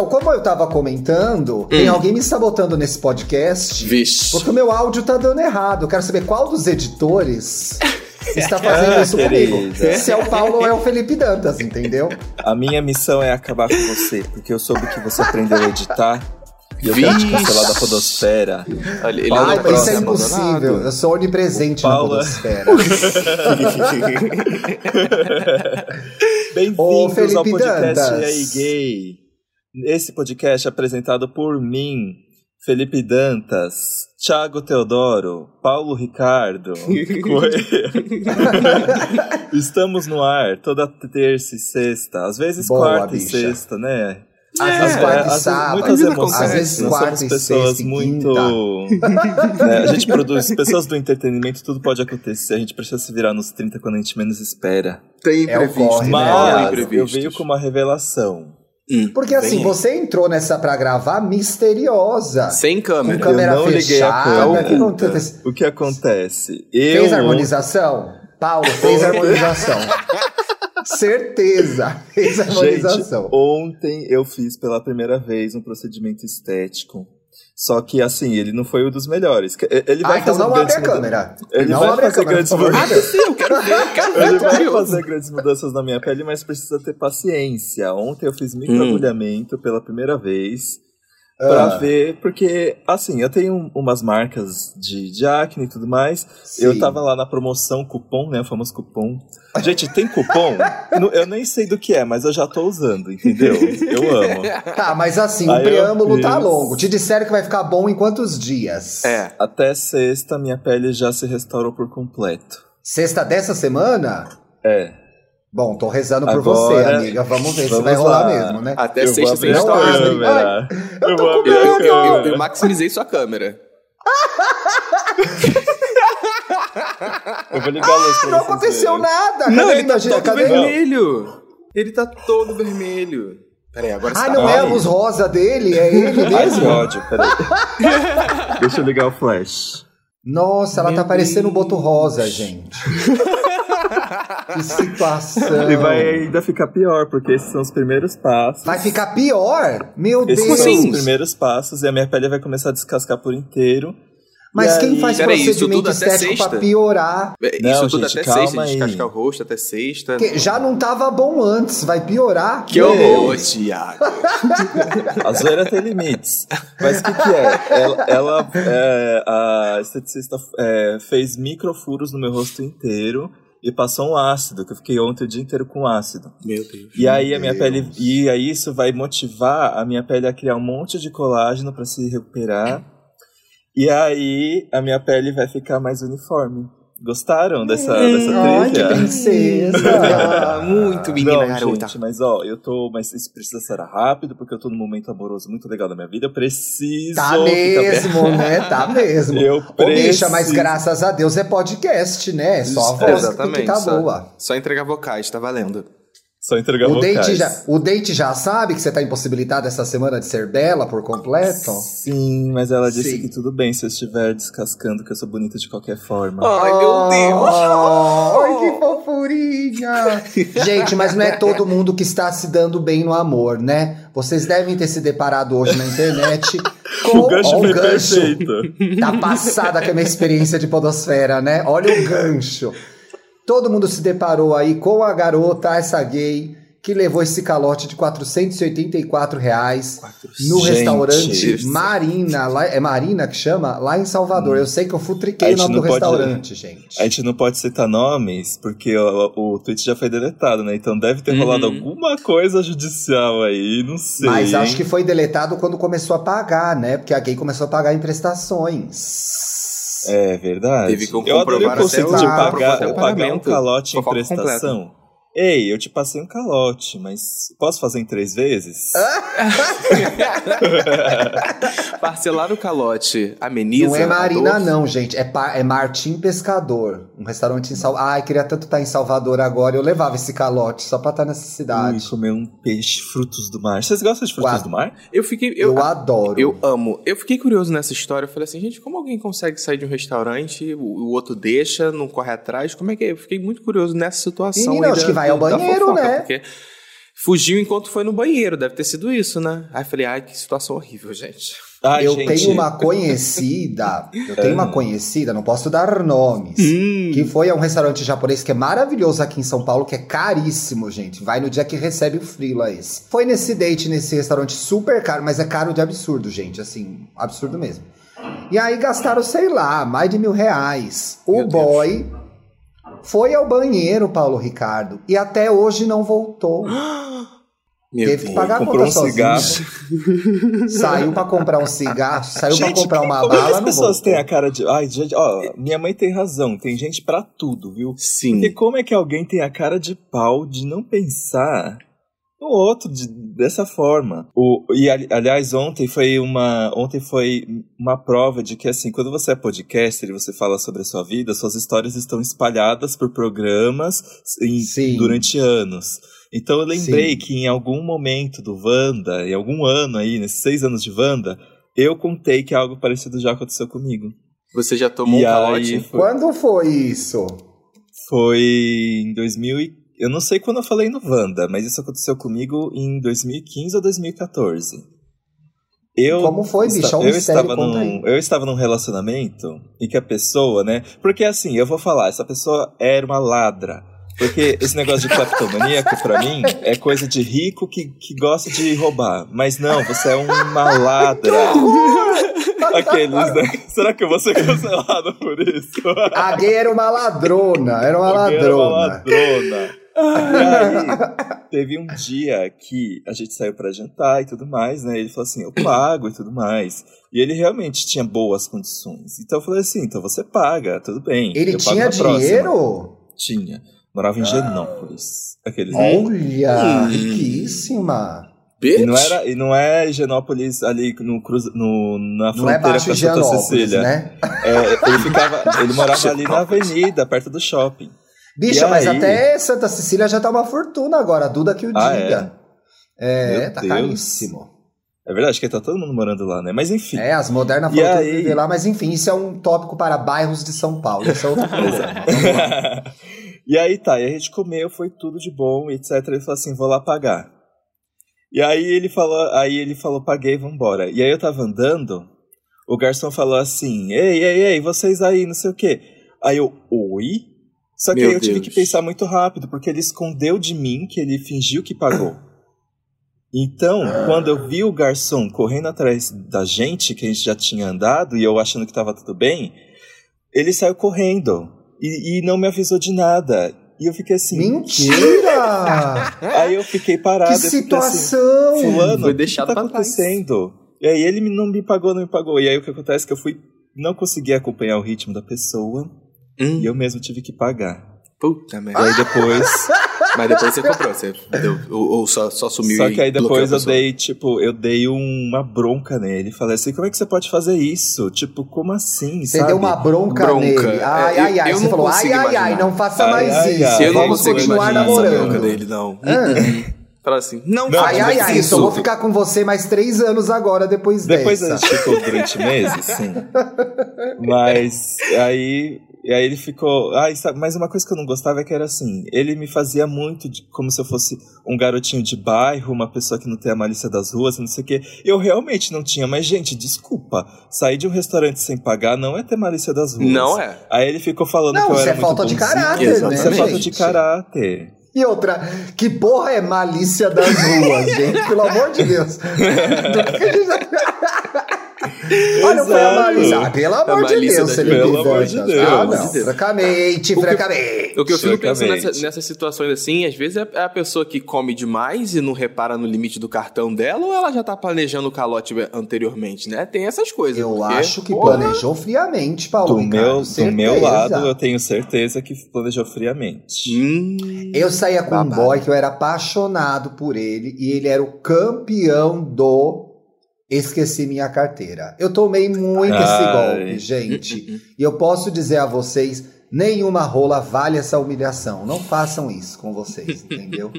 Então, como eu tava comentando, tem alguém me sabotando nesse podcast. Vixe. Porque o meu áudio tá dando errado. Eu quero saber qual dos editores está fazendo isso comigo. querida. Se é o Paulo ou é o Felipe Dantas, entendeu? A minha missão é acabar com você, porque eu soube que você aprendeu a editar. E eu quero te cancelar da podosfera. Olha, ele Ai, não mas isso é impossível. Eu sou onipresente na Paulo é- podosfera. Bem-vindos Felipe ao podcast Dantas. E aí Gay. Esse podcast é apresentado por mim, Felipe Dantas, Thiago Teodoro, Paulo Ricardo. Estamos no ar toda terça e sexta, às vezes Boa, quarta bicha. e sexta, né? Às É, vezes quarta e às vezes sábado. muitas emoções. Às vezes quarta somos e pessoas sexta e muito. né, a gente produz pessoas do entretenimento, tudo pode acontecer. A gente precisa se virar nos 30 quando a gente menos espera. Tem É o imprevisto. corre, né? Mas eu veio com uma revelação. Hum, Porque assim, você entrou nessa pra gravar misteriosa. Sem Com câmera. câmera não liguei a fechada. câmera. O que acontece? O que acontece? Eu. Fez harmonização? Paulo, fez harmonização. Certeza, fez Gente, harmonização. ontem eu fiz pela primeira vez um procedimento estético. Só que, assim, ele não foi o dos melhores. Ele vai ah, então fazer não abre grandes a câmera. Ele não vai abre a fazer câmera, grandes mudanças. Sim, eu quero ver, eu quero ver. Ele vai fazer grandes mudanças na minha pele, mas precisa ter paciência. Ontem eu Hum. fiz microagulhamento pela primeira vez. Ah. Pra ver, porque, assim, eu tenho umas marcas de, de acne e tudo mais. Eu Sim. tava lá na promoção cupom, né? O famoso cupom. Gente, tem cupom? No- eu nem sei do que é, mas eu já tô usando, entendeu? Eu amo. Tá, mas assim, o Aí eu preâmbulo tá fiz. longo. Te disseram que vai ficar bom em quantos dias? É. Até sexta, minha pele já se restaurou por completo. Sexta dessa semana? É. Bom, tô rezando por Agora, você, amiga. Vamos ver se vamos vai rolar lá. mesmo, né? Até eu sexta não abre. câmera. eu tô com medo. Eu, eu maximizei sua câmera. Eu vou ligar a luz pra Não aconteceu verem. nada. Não, Cadê? ele tá todo cadê? vermelho. Ele tá todo vermelho. Peraí, agora Ah, você não tá é a luz rosa dele, é ele Ai, que mesmo. ódio, peraí. Deixa eu ligar o flash. Nossa, ela Meu tá parecendo um boto rosa, gente. que situação. E vai ainda ficar pior, porque esses são os primeiros passos. Vai ficar pior? Meu Esses Deus. são assim? os primeiros passos e a minha pele vai começar a descascar por inteiro. Mas E quem aí- faz Peraí, isso procedimento até estético pra piorar? É, Isso Não, tudo gente, até calma sexta, aí. descascar o rosto até sexta. Que já não tava bom antes, vai piorar. Que horror, Deus. Thiago. A zoeira tem limites. Mas o que, que é? Ela, ela, é, a esteticista é, fez microfuros no meu rosto inteiro e passou um ácido, que eu fiquei ontem o dia inteiro com ácido. Meu Deus. E aí a minha Deus. pele. E aí isso vai motivar a minha pele a criar um monte de colágeno para se recuperar. E aí a minha pele vai ficar mais uniforme. Gostaram dessa, dessa Ai, que trilha? princesa. Muito menina Não, garota. gente, mas ó, eu tô. Mas isso precisa ser rápido, porque eu tô num momento amoroso muito legal da minha vida. Eu preciso. Tá bem- mesmo, né? Tá mesmo. Eu Ô, bicha, mas graças a Deus é podcast, né? Só a voz Exatamente. que tá só, boa. só entregar vocais, tá valendo. Só entregar O vocais. date, já, o date já sabe que você tá impossibilitado essa semana de ser bela por completo? Sim, mas ela disse Sim. que tudo bem se eu estiver descascando, que eu sou bonita de qualquer forma. Ai, meu Deus. Ai, que fofurinha! Gente, mas não é todo mundo que está se dando bem no amor, né? Vocês devem ter se deparado hoje na internet com o gancho foi gancho. perfeito. Tá passada com a minha experiência de podosfera, né? Olha o gancho. Todo mundo se deparou aí com a garota, essa gay, que levou esse calote de 484 reais no Gente, restaurante isso. Marina. Lá, é Marina que chama? Lá em Salvador. Eu sei que eu futriquei o nome do não pode- restaurante, gente. A gente não pode citar nomes, porque o, o tweet já foi deletado, né? Então deve ter Uhum. rolado alguma coisa judicial aí, não sei. Mas acho que foi deletado quando começou a pagar, né? Porque a gay começou a pagar em prestações. É verdade. Teve que eu adorei o comprovar conceito de pagar, pagar um pagamento. calote em prestação. Ei, eu te passei um calote, mas posso fazer em três vezes? Parcelar o calote ameniza. Não é Marina, não, gente. É, é Martim Pescador. Um restaurante em Salvador. Ai, queria tanto estar em Salvador agora. Eu levava esse calote só pra estar nessa Ui, cidade. comer um peixe, frutos do mar. Vocês gostam de frutos Quatro. do mar? Eu fiquei. Eu, Eu, adoro. eu amo. Eu fiquei curioso nessa história. Eu falei assim, gente, como alguém consegue sair de um restaurante, o, o outro deixa, não corre atrás? Como é que é? Eu fiquei muito curioso nessa situação. Menina, aí acho da- que vai ao banheiro, fofoca, né? Porque Fugiu enquanto foi no banheiro, deve ter sido isso, né? Aí falei, ai, que situação horrível, gente. Ai, eu gente... tenho uma conhecida, eu tenho uma conhecida, não posso dar nomes, hum. que foi a um restaurante japonês que é maravilhoso aqui em São Paulo, que é caríssimo, gente. Vai no dia que recebe o frila esse. Foi nesse date, nesse restaurante super caro, mas é caro de absurdo, gente, assim, absurdo mesmo. E aí gastaram, sei lá, mais de mil reais. O Meu boy Deus. Foi ao banheiro, Paulo Ricardo, e até hoje não voltou. Meu Teve que pagar a conta um sozinho. Cigarro. Saiu para comprar um cigarro, saiu para comprar uma como bala. É as pessoas têm a cara de. Ai, gente, ó, minha mãe tem razão, tem gente para tudo, viu? Sim. Porque como é que alguém tem a cara de pau de não pensar no outro de, dessa forma? O, e aliás, ontem foi uma. Ontem foi uma prova de que assim, quando você é podcaster e você fala sobre a sua vida, suas histórias estão espalhadas por programas em, durante anos. Então eu lembrei Sim. que em algum momento do Wanda, em algum ano aí, nesses seis anos de Wanda, eu contei que algo parecido já aconteceu comigo. Você já tomou e um calote? Foi... Quando foi isso? Foi em 2000 e... Eu não sei quando eu falei no Wanda, mas isso aconteceu comigo em 2015 ou 2014. Eu Como foi, bicho? É um eu, estava num, eu estava num relacionamento em que a pessoa, né? Porque assim, eu vou falar, essa pessoa era uma ladra. Porque esse negócio de cleptomaníaco, pra mim, é coisa de rico que, que gosta de roubar. Mas não, você é um maladra. Aqueles, né? Será que eu vou ser cancelado por isso? A gay era uma ladrona, era uma ladrona. Era uma ladrona. E aí, teve um dia que a gente saiu para jantar e tudo mais, né? Ele falou assim: eu pago e tudo mais. E ele realmente tinha boas condições. Então eu falei assim: então você paga, tudo bem. Ele tinha dinheiro? Próxima. Tinha. Morava em ah. Genópolis. Aqueles Olha, hum. riquíssima. E não, era, e não é Genópolis ali no, cruz, no, na fronteira não é com Santa Cecília. Né? É, ele, ficava, ele morava ali na avenida, perto do shopping. Bicha, mas até Santa Cecília já tá uma fortuna agora, a Duda que o ah, diga. É, é tá Deus. caríssimo. É verdade que tá todo mundo morando lá, né? Mas enfim. É, as modernas foram aí... viver lá, mas enfim, isso é um tópico para bairros de São Paulo. Isso é outro problema. E aí tá, e a gente comeu, foi tudo de bom, etc. Ele falou assim, vou lá pagar. E aí ele falou, aí ele falou, paguei, vambora. E aí eu tava andando, o garçom falou assim, ei, ei, ei, vocês aí, não sei o quê. Aí eu, oi? Só que Meu aí eu Deus. tive que pensar muito rápido, porque ele escondeu de mim que ele fingiu que pagou. Então, quando eu vi o garçom correndo atrás da gente, que a gente já tinha andado, e eu achando que tava tudo bem, ele saiu correndo e, e não me avisou de nada. E eu fiquei assim. Mentira! Aí eu fiquei parado. Que situação! Assim, Fulano, Foi deixado o que tá acontecendo? E aí ele não me pagou, não me pagou. E aí o que acontece é que eu fui. Não consegui acompanhar o ritmo da pessoa. Hum. E eu mesmo tive que pagar. Puta merda. E aí depois. Mas depois você comprou, você deu, ou, ou, só, só sumiu Só que aí depois eu dei, tipo, eu dei uma bronca nele. Falei assim, como é que você pode fazer isso? Tipo, como assim, Você sabe? deu uma bronca, bronca. nele. Ai, ai, ai. Eu, você falou, ai, ai, ai, não faça ai, mais ai, isso. Eu Vamos continuar namorando. bronca dele, não. Ah. Fala assim, não, não Ai, ai, ai, isso. eu vou ficar com você mais três anos agora, depois Depois dessa. a gente ficou durante meses, sim. Mas aí e aí ele ficou. Ah, sabe, mas uma coisa que eu não gostava é que era assim: ele me fazia muito de, como se eu fosse um garotinho de bairro, uma pessoa que não tem a malícia das ruas, não sei o quê. Eu realmente não tinha, mas, gente, desculpa. Sair de um restaurante sem pagar não é ter malícia das ruas. Não é. Aí ele ficou falando não, que eu era. Isso é falta de caráter, né? Isso é falta de caráter. E outra, que porra é malícia das ruas, gente? Pelo amor de Deus. Olha, foi a Marisa. Ah, pelo amor de Deus, Felipe Pelo amor de Deus. Ah, não. Francamente, francamente. O que eu fico pensando nessa, nessas situações assim, às vezes é a pessoa que come demais e não repara no limite do cartão dela, ou ela já tá planejando o calote anteriormente, né? Tem essas coisas. Eu porque, acho que porra, planejou friamente, Paulo. Do, meu, do meu lado, eu tenho certeza que planejou friamente. Hum, eu saía com babado. um boy que eu era apaixonado por ele e ele era o campeão do esqueci minha carteira. Eu tomei muito Ai. esse golpe, gente. e eu posso dizer a vocês, nenhuma rola vale essa humilhação. Não façam isso com vocês, entendeu?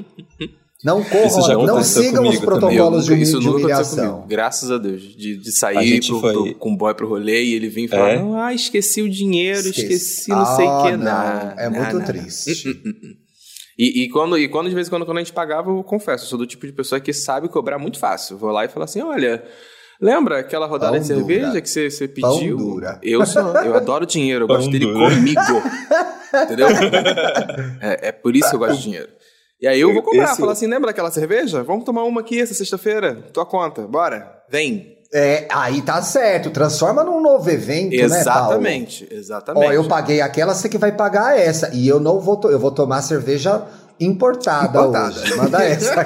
Não corram, não sigam os protocolos também. de, de humilhação. Graças a Deus. De, de sair pro, foi... pro, com o boy pro rolê e ele vir falar: é? ah, esqueci o dinheiro, esqueci, esqueci não sei o ah, que. Não, é muito triste. E, e, quando, e quando, de vez em quando, quando a gente pagava, eu confesso, eu sou do tipo de pessoa que sabe cobrar muito fácil. Vou lá e falo assim: olha, lembra aquela rodada Pão de cerveja dura. que você, você pediu? Pão dura. Eu sou, eu adoro dinheiro, eu Pão gosto dele dura. comigo. Entendeu? É, é, por isso que eu gosto de dinheiro. E aí eu vou cobrar, Esse... falar assim: lembra daquela cerveja? Vamos tomar uma aqui essa sexta-feira. Tua conta, bora, vem. É, aí tá certo, transforma num novo evento, exatamente, né, Exatamente, exatamente. Ó, eu paguei aquela, você que vai pagar essa. E eu não vou, eu vou tomar cerveja importada, importada. hoje. Manda essa.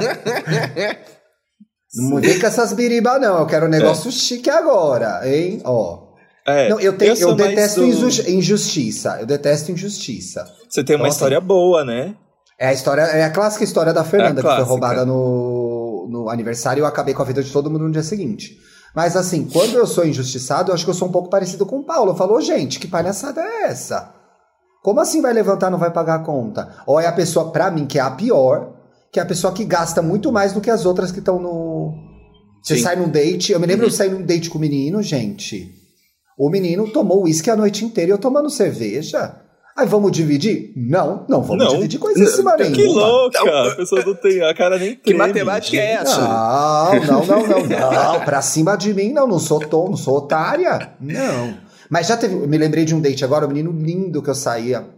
não vem com essas biribas, não. Eu quero um negócio é. chique agora, hein? Ó. É, não, eu, tenho, eu, eu detesto injustiça. Eu detesto injustiça. Você tem uma história boa, né? É a história, é a clássica história da Fernanda, é que foi roubada no, no aniversário e eu acabei com a vida de todo mundo no dia seguinte. Mas assim, quando eu sou injustiçado, eu acho que eu sou um pouco parecido com o Paulo. Eu falo, gente, que palhaçada é essa? Como assim vai levantar não vai pagar a conta? Ou é a pessoa, pra mim, que é a pior, que é a pessoa que gasta muito mais do que as outras que estão no. Você Sim. sai num date. Eu me lembro uhum. de sair num date com o menino, gente. O menino tomou uísque a noite inteira e eu tomando cerveja. Aí vamos dividir? Não, não vamos não, dividir coisa em cima nenhuma. Que louca! Não. A pessoa não tem a cara nem. Que matemática é essa? Não, não, não, não, não. Pra cima de mim, não. Não sou tom, não sou otária. Não. Mas já teve. Me lembrei de um date agora, um menino lindo que eu saía.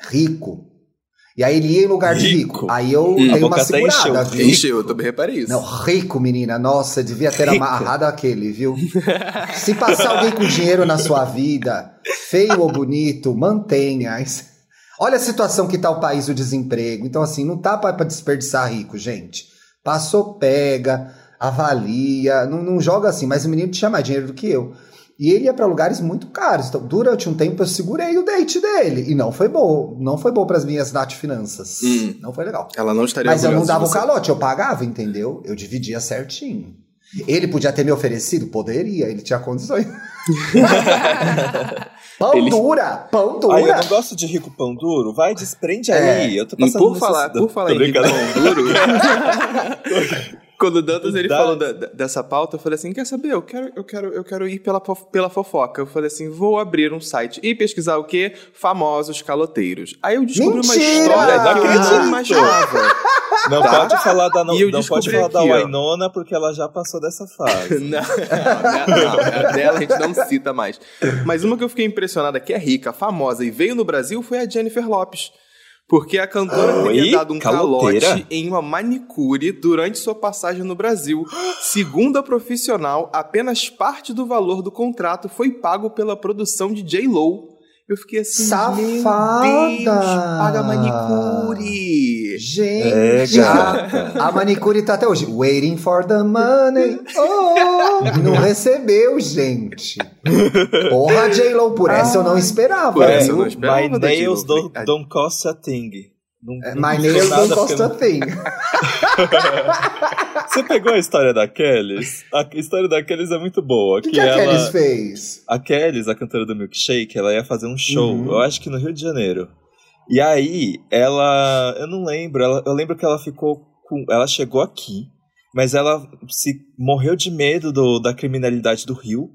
Rico. E aí ele ia em lugar rico. de rico. Aí eu hum, dei uma segurada, viu? Encheu, eu também reparei isso. Não, rico, menina. Nossa, devia ter rico. amarrado aquele, viu? Se passar alguém com dinheiro na sua vida, feio ou bonito, mantenha. Olha a situação que tá o país do desemprego. Então, assim, não tá para desperdiçar rico, gente. Passou, pega, avalia. Não, não joga assim, mas o menino tinha mais dinheiro do que eu. E ele ia para lugares muito caros. Então, durante um tempo eu segurei o date dele. E não foi bom. Não foi bom para as minhas Nath finanças. Hum. Não foi legal. Ela não estaria Mas eu não dava o calote, eu pagava, entendeu? Eu dividia certinho. Ele podia ter me oferecido? Poderia, ele tinha condições. pão ele... dura! Pão dura! Ai, eu não gosto de rico pão duro. Vai, desprende é. aí. Eu tô passando por falar, por falar em rico pão duro. Quando o Dantas ele falou da, dessa pauta, eu falei assim: quer saber? Eu quero, eu quero, eu quero ir pela, pela fofoca. Eu falei assim: vou abrir um site e pesquisar o quê? Famosos caloteiros. Aí eu descobri Mentira! uma história que eu não imaginava. Não tá? pode falar da, não, não pode falar aqui, da Wainona porque ela já passou dessa fase. não, não, não, dela a gente não cita mais. Mas uma que eu fiquei impressionada que é rica, famosa e veio no Brasil foi a Jennifer Lopes. Porque a cantora Oi? teria dado um Caloteira? calote em uma manicure durante sua passagem no Brasil. Segundo a profissional, apenas parte do valor do contrato foi pago pela produção de J-Lo eu fiquei assim, Safada! Deus, paga manicure! Gente, é, a, a, manicure tá até hoje. Waiting for the money. Oh, não recebeu, gente. Porra, J-Lo, por essa eu não esperava. Por essa eu não esperava. My nails don't, don't cost a thing. Não, é, My nails don't cost a thing. Você pegou a história da Kellys? A história da Kellys é muito boa. O que, que, a ela... Kellys fez? A Kellys, a cantora do Milkshake, ela ia fazer um show, uhum. eu acho que no Rio de Janeiro. E aí, ela. Eu não lembro, ela, eu lembro que ela ficou com. Ela chegou aqui, mas ela se morreu de medo do, da criminalidade do Rio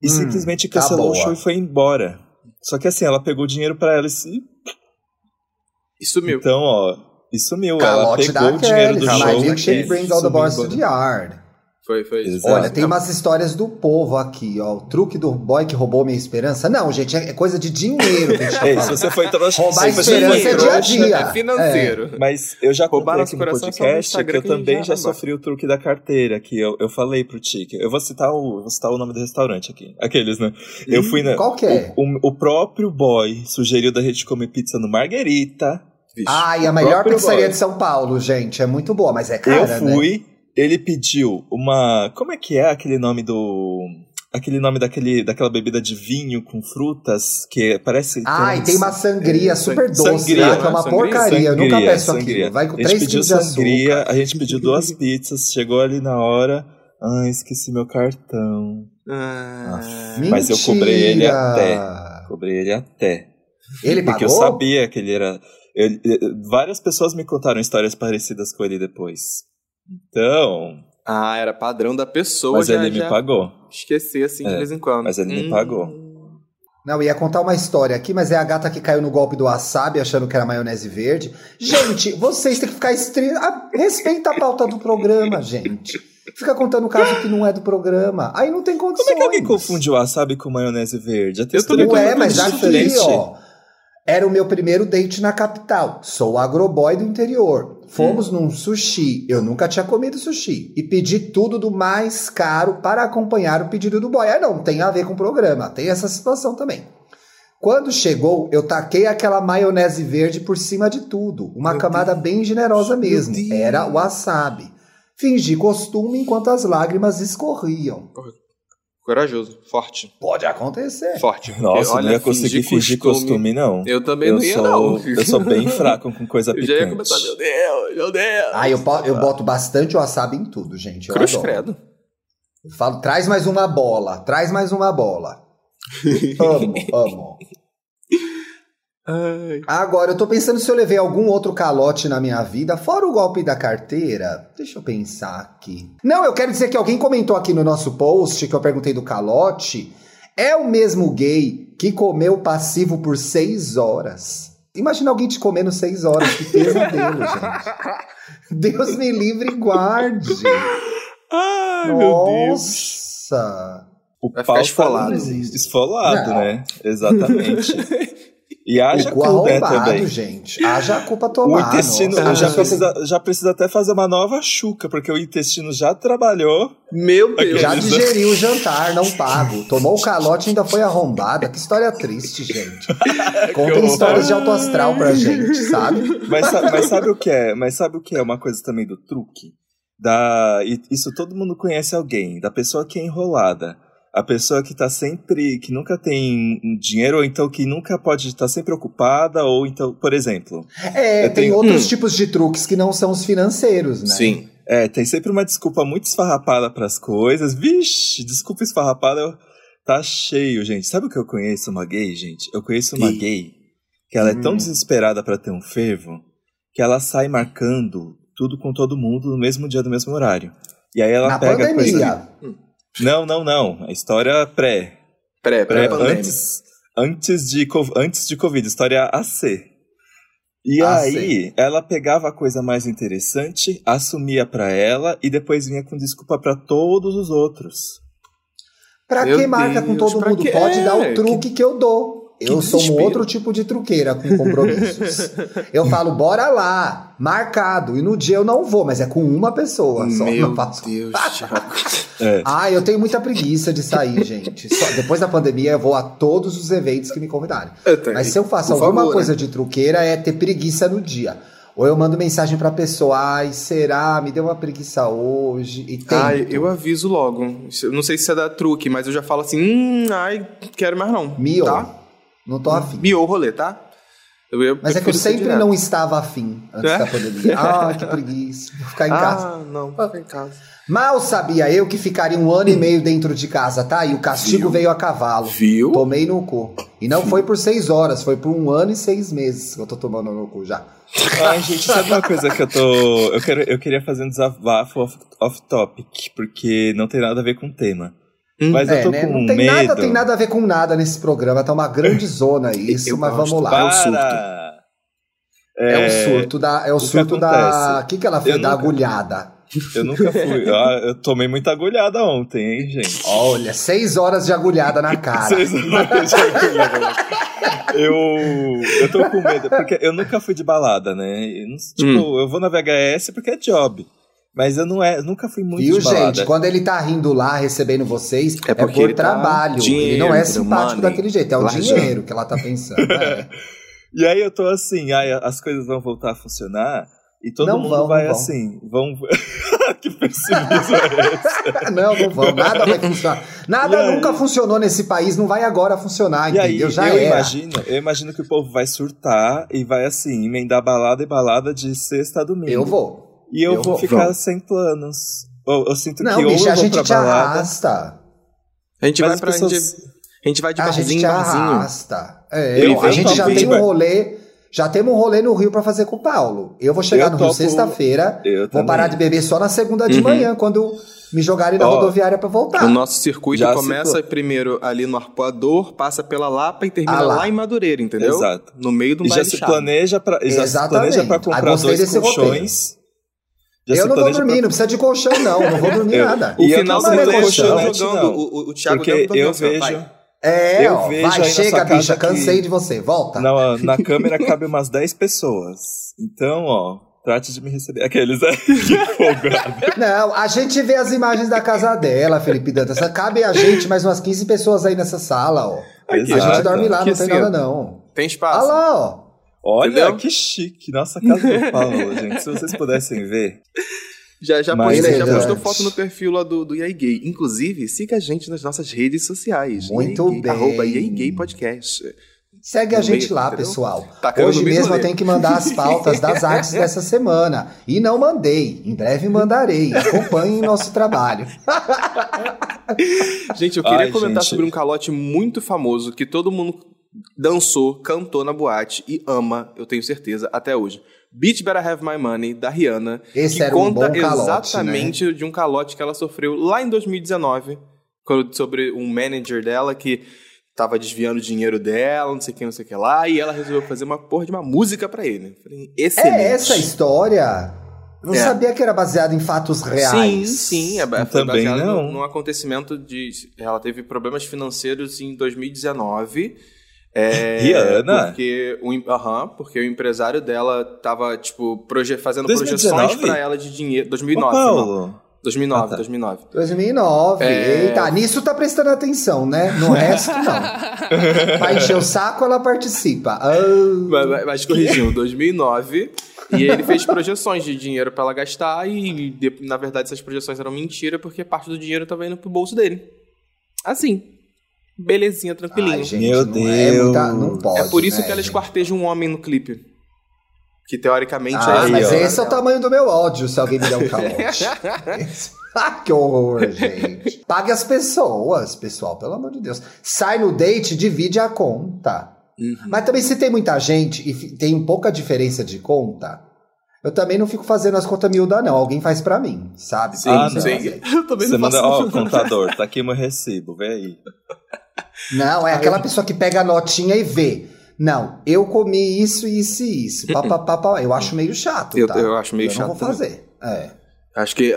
e hum, simplesmente tá cancelou tá o show e foi embora. Só que assim, ela pegou o dinheiro para ela e se. E sumiu. Então, ó, e sumiu. Calote ela pegou o dinheiro do show. My milkshake brings all the boys to the yard. Foi, foi isso. Olha, tem umas histórias do povo aqui, ó. O truque do boy que roubou minha esperança. Não, gente, é coisa de dinheiro que a gente tá Ei, se você foi trouxa, roubar a esperança é dia a dia. É financeiro. É. Mas eu já contei aqui no podcast que eu também já, já sofri o truque da carteira, que eu, eu falei pro Tique. Eu vou citar o, vou citar o nome do restaurante aqui. Aqueles, né? Eu fui na. Qual que é? O, o, o próprio boy sugeriu da gente comer pizza no Marguerita. Ah, e a melhor pizzaria boy. de São Paulo, gente. É muito boa, mas é cara, Eu fui, né? Ele pediu uma... Como é que é aquele nome do... Aquele nome daquele, daquela bebida de vinho com frutas que parece. Ah, e tem uma sangria é, super doce, sangria, que é uma sangria, porcaria. Sangria, eu nunca peço sangria. aquilo. Vai com a gente pediu sangria, a gente pediu duas pizzas, chegou ali na hora. Ah, esqueci meu cartão. Ah, mas eu cobrei ele até. Cobrei ele até. Ele Porque pagou? eu sabia que ele era. Eu, várias pessoas me contaram histórias parecidas com ele depois. Então. Ah, era padrão da pessoa. Mas já, ele já me pagou. Esquecer assim é, de vez em quando. Mas ele hum. me pagou. Não, ia contar uma história aqui, mas é a gata que caiu no golpe do wasabi achando que era maionese verde. Gente, vocês têm que ficar. Ah, respeita a pauta do programa, gente. Fica contando o caso que não é do programa. Aí não tem condições. Como é que alguém confunde wasabi com maionese verde? Eu também Ué, mas aqui, ó. Era o meu primeiro date na capital. Sou agroboy do interior. Fomos num sushi. Eu nunca tinha comido sushi. E pedi tudo do mais caro para acompanhar o pedido do boy. Ah, não, tem a ver com o programa. Tem essa situação também. Quando chegou, eu taquei aquela maionese verde por cima de tudo. Uma meu camada Deus. bem generosa mesmo. Era wasabi. Fingi costume enquanto as lágrimas escorriam. Corajoso, forte. Pode acontecer. Forte. Nossa, olha, não ia conseguir fingir costume, costume, não. Eu também eu não ia, sou, não. Eu sou bem fraco com coisa picante. Eu já ia começar, meu Deus, meu Deus. Ah, eu, eu boto bastante wasabi em tudo, gente. Eu Cruz adoro. credo. Eu falo, traz mais uma bola, traz mais uma bola. amo, amo. Ai. Agora, eu tô pensando se eu levei algum outro calote na minha vida, fora o golpe da carteira. Deixa eu pensar aqui. Não, eu quero dizer que alguém comentou aqui no nosso post que eu perguntei do calote. É o mesmo gay que comeu passivo por seis horas. Imagina alguém te comendo seis horas. Que pesadelo, gente. Deus me livre e guarde. Ai, Nossa. meu Deus. O Vai pau tá esfolado. Esfolado, né? Exatamente. E haja culpa também. gente. Haja a culpa tomar. O intestino já, precisa, já precisa até fazer uma nova chuca, porque o intestino já trabalhou. Meu Deus. Já digeriu o jantar, não pago. Tomou o calote e ainda foi arrombada. Que história triste, gente. Contem histórias de alto astral pra gente, sabe? Mas, mas sabe o que é? Mas sabe o que é uma coisa também do truque? Da, isso todo mundo conhece alguém, da pessoa que é enrolada a pessoa que está sempre, que nunca tem dinheiro, ou então que nunca pode estar tá sempre ocupada, ou então, por exemplo. É, tem tenho... outros hum. tipos de truques que não são os financeiros, né? Sim. É, tem sempre uma desculpa muito esfarrapada para as coisas. Vixe, desculpa esfarrapada, tá cheio, gente. Sabe o que eu conheço uma gay, gente? Eu conheço uma e... gay que ela hum. é tão hum. desesperada para ter um fervo que ela sai marcando tudo com todo mundo no mesmo dia, no mesmo horário. E aí ela Na pega pandemia. coisa. Não, não, não. A história pré. Pré, pré, pré antes, antes, de, antes de Covid, história AC. E AC. aí, ela pegava a coisa mais interessante, assumia para ela e depois vinha com desculpa para todos os outros. Pra Meu que marca Deus, com todo mundo? Que... Pode é, dar o truque que, que eu dou. Eu sou um outro tipo de truqueira com compromissos. eu falo, bora lá, marcado. E no dia eu não vou, mas é com uma pessoa só. Meu Deus, é. Ah, eu tenho muita preguiça de sair, gente. Só, depois da pandemia eu vou a todos os eventos que me convidarem. Mas se eu faço Por alguma favor, coisa né? de truqueira, é ter preguiça no dia. Ou eu mando mensagem pra pessoa, ai, será? Me deu uma preguiça hoje. E tento. Ai, eu aviso logo. Não sei se é da truque, mas eu já falo assim, hum, ai, quero mais não. Mio. Tá? Não tô afim. Miou o rolê, tá? Eu, eu Mas é que eu sempre não estava afim antes é? da pandemia. Ah, que preguiça. Vou ficar em ah, casa. Ah, não, vou ficar em casa. Mal sabia eu que ficaria um ano e meio dentro de casa, tá? E o castigo Viu? veio a cavalo. Viu? Tomei no cu. E não Viu? foi por seis horas, foi por um ano e seis meses que eu tô tomando no cu já. Ai, gente, sabe uma coisa que eu tô. Eu, quero, eu queria fazer um desabafo off-topic, off porque não tem nada a ver com o tema. Hum. Mas é, eu tô né? com não tem medo. Nada, tem nada a ver com nada nesse programa. Tá uma grande zona isso, eu mas vamos lá. Para. É o surto. É, é o surto da. É o, o surto que da. O que, que ela fez? Eu da nunca, agulhada. Eu nunca fui. Ah, eu tomei muita agulhada ontem, hein, gente? Olha, seis horas de agulhada na cara. seis horas de agulhada. eu, eu tô com medo, porque eu nunca fui de balada, né? Tipo, hum. eu vou na VHS porque é job. Mas eu não é, nunca fui muito Viu, gente? Quando ele tá rindo lá, recebendo vocês, é, é por tá trabalho. Tá dinheiro, ele não é simpático money. daquele jeito, é o dinheiro que ela tá pensando. É. e aí eu tô assim, aí as coisas vão voltar a funcionar. E todo não mundo vão, vai assim, vão. que pessimismo é esse? não, não vão, nada vai funcionar. Nada aí... nunca funcionou nesse país, não vai agora funcionar, e entendeu? Aí, Já eu era. imagino, eu imagino que o povo vai surtar e vai assim, emendar balada e balada de sexta a domingo. Eu vou. E eu, eu vou, ficar vamos. sem planos. Eu, eu sinto não, que bicho, ou a gente te arrasta. A gente vai pra pessoas... gente, a gente vai de barzinho em barzinho. Arrasta. É, eu, a gente já tem um rolê. Já temos um rolê no Rio para fazer com o Paulo. Eu vou chegar eu no Rio sexta-feira, vou também. parar de beber só na segunda de uhum. manhã, quando me jogarem na oh, rodoviária para voltar. O nosso circuito Já começa primeiro ali no Arpoador, passa pela Lapa e termina ah, lá. lá. em Madureira, entendeu? Exato. No meio do e já se planeja para já se planeja para comprar dois colchões. Eu não vou dormir, pra... não precisa de colchão não, não vou dormir eu, nada. O final do colchão jogando o, o Thiago Porque eu vejo é, eu ó, vejo vai, chega, bicha, cansei de você, volta. Na, na câmera cabe umas 10 pessoas. Então, ó, trate de me receber. Aqueles, né? Não, a gente vê as imagens da casa dela, Felipe Dantas. Cabe a gente mais umas 15 pessoas aí nessa sala, ó. Aqui, a gente dorme lá, não tem nada não. Tem espaço. Olha lá, ó. Olha, Entendeu? que chique. Nossa casa do Paulo, gente. Se vocês pudessem ver. Já, já, postei, já postou foto no perfil lá do, do EA Gay. Inclusive, siga a gente nas nossas redes sociais. Muito bem. Arroba EA Gay Podcast. Segue a gente meio, lá, entendeu? pessoal. Tá Hoje mesmo eu tenho que mandar as pautas das artes dessa semana. E não mandei. Em breve mandarei. Acompanhem nosso trabalho. gente, eu queria Ai, comentar gente. sobre um calote muito famoso que todo mundo dançou, cantou na boate e ama, eu tenho certeza, até hoje. Beach Better Have My Money, da Rihanna. Esse que conta um calote, exatamente né? de um calote que ela sofreu lá em 2019, sobre um manager dela que tava desviando dinheiro dela, não sei o que, não sei o que lá, e ela resolveu fazer uma porra de uma música para ele. Falei, excelente. É essa história? Não é. sabia que era baseado em fatos reais. Sim, sim. É, foi também não. Num, num acontecimento de... Ela teve problemas financeiros em 2019 é, Rihanna? Porque o, uh porque o empresário dela tava, tipo, proje fazendo 2019? projeções para ela de dinheiro. 2009. Ô, Paulo. 2009, ah, tá. 2009. 2009. É... Eita, nisso tá prestando atenção, né? No resto, não. Vai encher o saco, ela participa. Oh. Mas, mas corrigindo, 2009. E ele fez projeções de dinheiro para ela gastar e, na verdade, essas projeções eram mentira porque parte do dinheiro tava indo pro bolso dele. Assim belezinha, tranquilinho. Ai, gente, Meu não Deus. É, muita, não pode, é por isso né, que ela esquarteja um homem no clipe. Que teoricamente ah, é. Mas esse é o tamanho do meu ódio se alguém me der um calote. ah, que horror, gente. Pague as pessoas, pessoal, pelo amor de Deus. Sai no date, divide a conta. Uhum. Mas também se tem muita gente e tem pouca diferença de conta, eu também não fico fazendo as contas miúdas, não. Alguém faz para mim, sabe? Sim, ah, sim. Eu também Você não faço. Manda, ó, contador, tá aqui meu recibo, vê aí. Não, é aquela pessoa que pega a notinha e vê. Não, eu comi isso, isso e isso. Pá, pá, pá, pá. Eu acho meio chato. Eu, tá? eu acho meio eu chato. Não vou fazer. É. Acho que,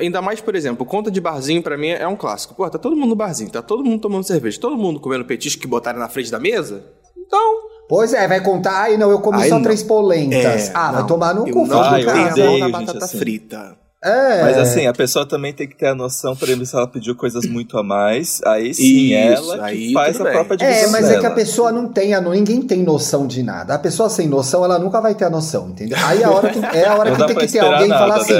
ainda mais, por exemplo, conta de barzinho para mim é um clássico. Pô, tá todo mundo no barzinho, tá todo mundo tomando cerveja, todo mundo comendo petisco que botaram na frente da mesa. Então. Pois é, vai contar, ai não, eu comi ai, só não. três polentas. É, ah, não. vai tomar no cu, não, eu tenho a batata assim. frita. É. Mas assim, a pessoa também tem que ter a noção, por exemplo, se ela pediu coisas muito a mais, aí sim Isso, ela aí faz a própria divisão É, mas dela. é que a pessoa não tem, a, ninguém tem noção de nada. A pessoa sem noção, ela nunca vai ter a noção, entendeu? Aí a hora que, é a hora que tem que ter alguém e falar assim,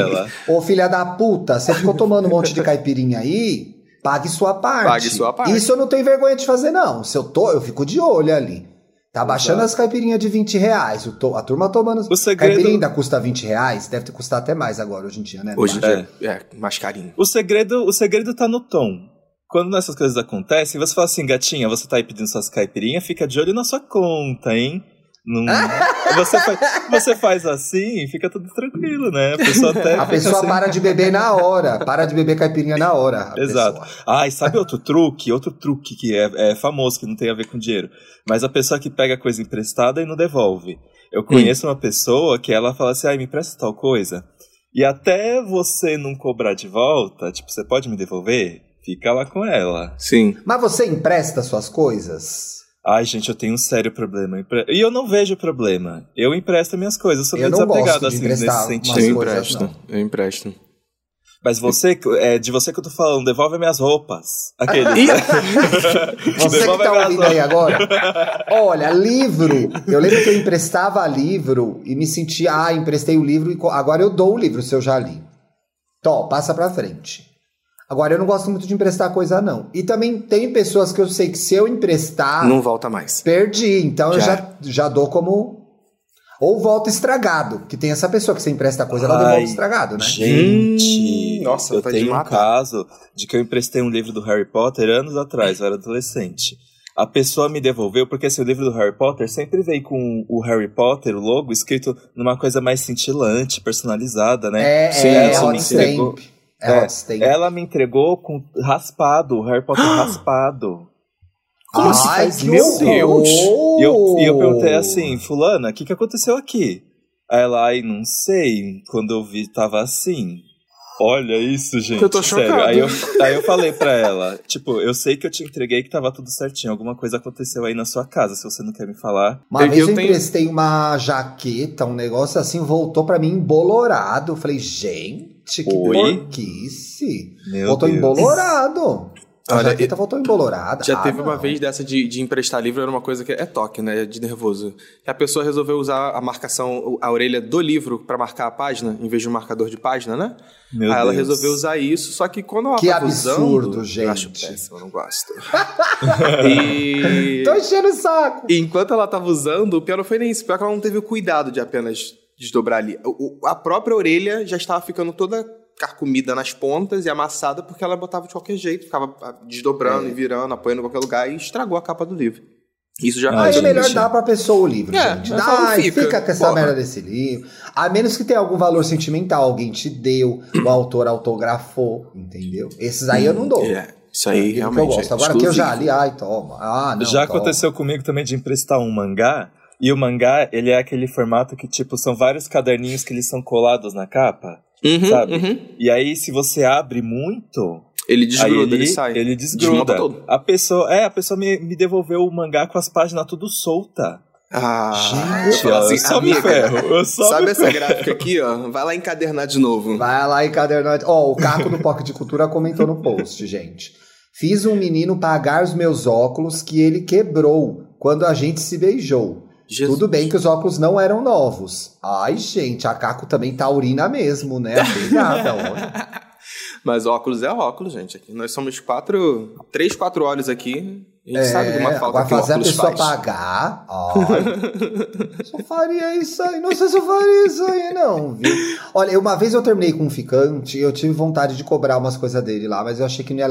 ô filha da puta, você ficou tomando um monte de caipirinha aí, pague sua parte. Pague sua parte. Isso eu não tenho vergonha de fazer, não. Se eu tô, eu fico de olho ali. Tá baixando Exato. as caipirinhas de 20 reais. A turma tomando. O segredo... Caipirinha ainda custa 20 reais. Deve ter custado até mais agora, hoje em dia, né? Hoje em dia, é. é, mais carinho. O segredo, o segredo tá no tom. Quando essas coisas acontecem, você fala assim, gatinha, você tá aí pedindo suas caipirinhas, fica de olho na sua conta, hein? Não... você, faz, você faz assim, fica tudo tranquilo, né? A pessoa até. A pessoa assim... para de beber na hora. Para de beber caipirinha na hora. Exato. Pessoa. Ah, e sabe outro truque? Outro truque que é, é, famoso, que não tem a ver com dinheiro. Mas a pessoa que pega coisa emprestada e não devolve. Eu conheço hum. uma pessoa que ela fala assim: ai, me empresta tal coisa. E até você não cobrar de volta, tipo, você pode me devolver? Fica lá com ela. Sim. Mas você empresta suas coisas? Ai, gente, eu tenho um sério problema. E eu não vejo problema. Eu empresto minhas coisas, eu sou eu meio desapegado assim, nesse sentido. Eu empresto, eu empresto. Mas você, é de você que eu tô falando, devolve minhas roupas. Aquele. você devolve que tá ouvindo roupas. aí agora? Olha, livro. Eu lembro que eu emprestava livro e me sentia, ah, emprestei o livro e agora eu dou o livro se eu já li. Tó, passa pra frente. Agora, eu não gosto muito de emprestar coisa, não. E também tem pessoas que eu sei que se eu emprestar. Não volta mais. Perdi. Então já. eu já, já dou como. Ou volta estragado. Que tem essa pessoa que você empresta coisa, ela devolve estragado, né? Gente, hum, nossa, eu tá tenho um caso de que eu emprestei um livro do Harry Potter anos atrás, eu era adolescente. A pessoa me devolveu, porque esse livro do Harry Potter sempre veio com o Harry Potter, o logo, escrito numa coisa mais cintilante, personalizada, né? É, Sim, é, é, É, ela me entregou com raspado, Harry Potter raspado. Como assim? Ai, assim? Meu Deus! E eu, e eu perguntei assim, fulana, o que, que aconteceu aqui? Aí ela, ai, não sei. Quando eu vi, tava assim. Olha isso, gente. Eu tô chocado. Sério. Aí eu, aí eu falei pra ela, tipo, eu sei que eu te entreguei que tava tudo certinho. Alguma coisa aconteceu aí na sua casa, se você não quer me falar. Uma eu, vez eu, eu tenho... emprestei uma jaqueta, um negócio assim, voltou pra mim embolorado. Eu falei, gente, que Oi? porquice. Meu voltou Deus. embolorado. A Olha, jaqueta voltou embolorada. Já ah, teve não. uma vez dessa de, de emprestar livro, era uma coisa que é toque, né? De nervoso. A pessoa resolveu usar a marcação, a orelha do livro para marcar a página, em vez de um marcador de página, né? Meu Aí Deus. ela resolveu usar isso, só que quando ela que tava absurdo, usando, gente. Eu acho péssimo, eu não gosto. e... Tô enchendo o saco. E enquanto ela tava usando, o pior não foi nem isso. Pior que ela não teve o cuidado de apenas desdobrar ali. O, a própria orelha já estava ficando toda carcomida nas pontas e amassada porque ela botava de qualquer jeito, ficava ah, desdobrando é. e virando, apoiando em qualquer lugar e estragou a capa do livro. Isso já ah, é melhor dar pra pessoa o livro, é, gente. Dá, fica, fica com essa Porra. merda desse livro. A menos que tenha algum valor sentimental, alguém te deu, o autor autografou, entendeu? Esses aí eu não dou. É. Isso aí é, realmente. eu gosto. Agora exclusivo. que eu já li, ai, toma. Ah, não, já toma. aconteceu comigo também de emprestar um mangá. E o mangá, ele é aquele formato que, tipo, são vários caderninhos que eles são colados na capa. Uhum, sabe? Uhum. E aí, se você abre muito. Ele desgruda, ele, ele, sai. Ele desgruda. A pessoa, é, a pessoa me, me devolveu o mangá com as páginas tudo solta. Ah, gente, eu assim, só amiga, me ferro. Eu só sabe me essa ferro. gráfica aqui, ó? Vai lá encadernar de novo. Vai lá encadernar. Ó, oh, o Caco do Pocket de Cultura comentou no post, gente. Fiz um menino pagar os meus óculos que ele quebrou quando a gente se beijou. Jesus. Tudo bem que os óculos não eram novos. Ai, gente, a Caco também tá urina mesmo, né? Obrigada, Mas óculos é óculos, gente. Aqui nós somos quatro, três, quatro olhos aqui. A gente é, sabe de uma falta vai fazer a pessoa faz. pagar. Só faria isso aí. Não sei se eu faria isso aí, não, viu? Olha, uma vez eu terminei com um ficante, eu tive vontade de cobrar umas coisas dele lá, mas eu achei que não ia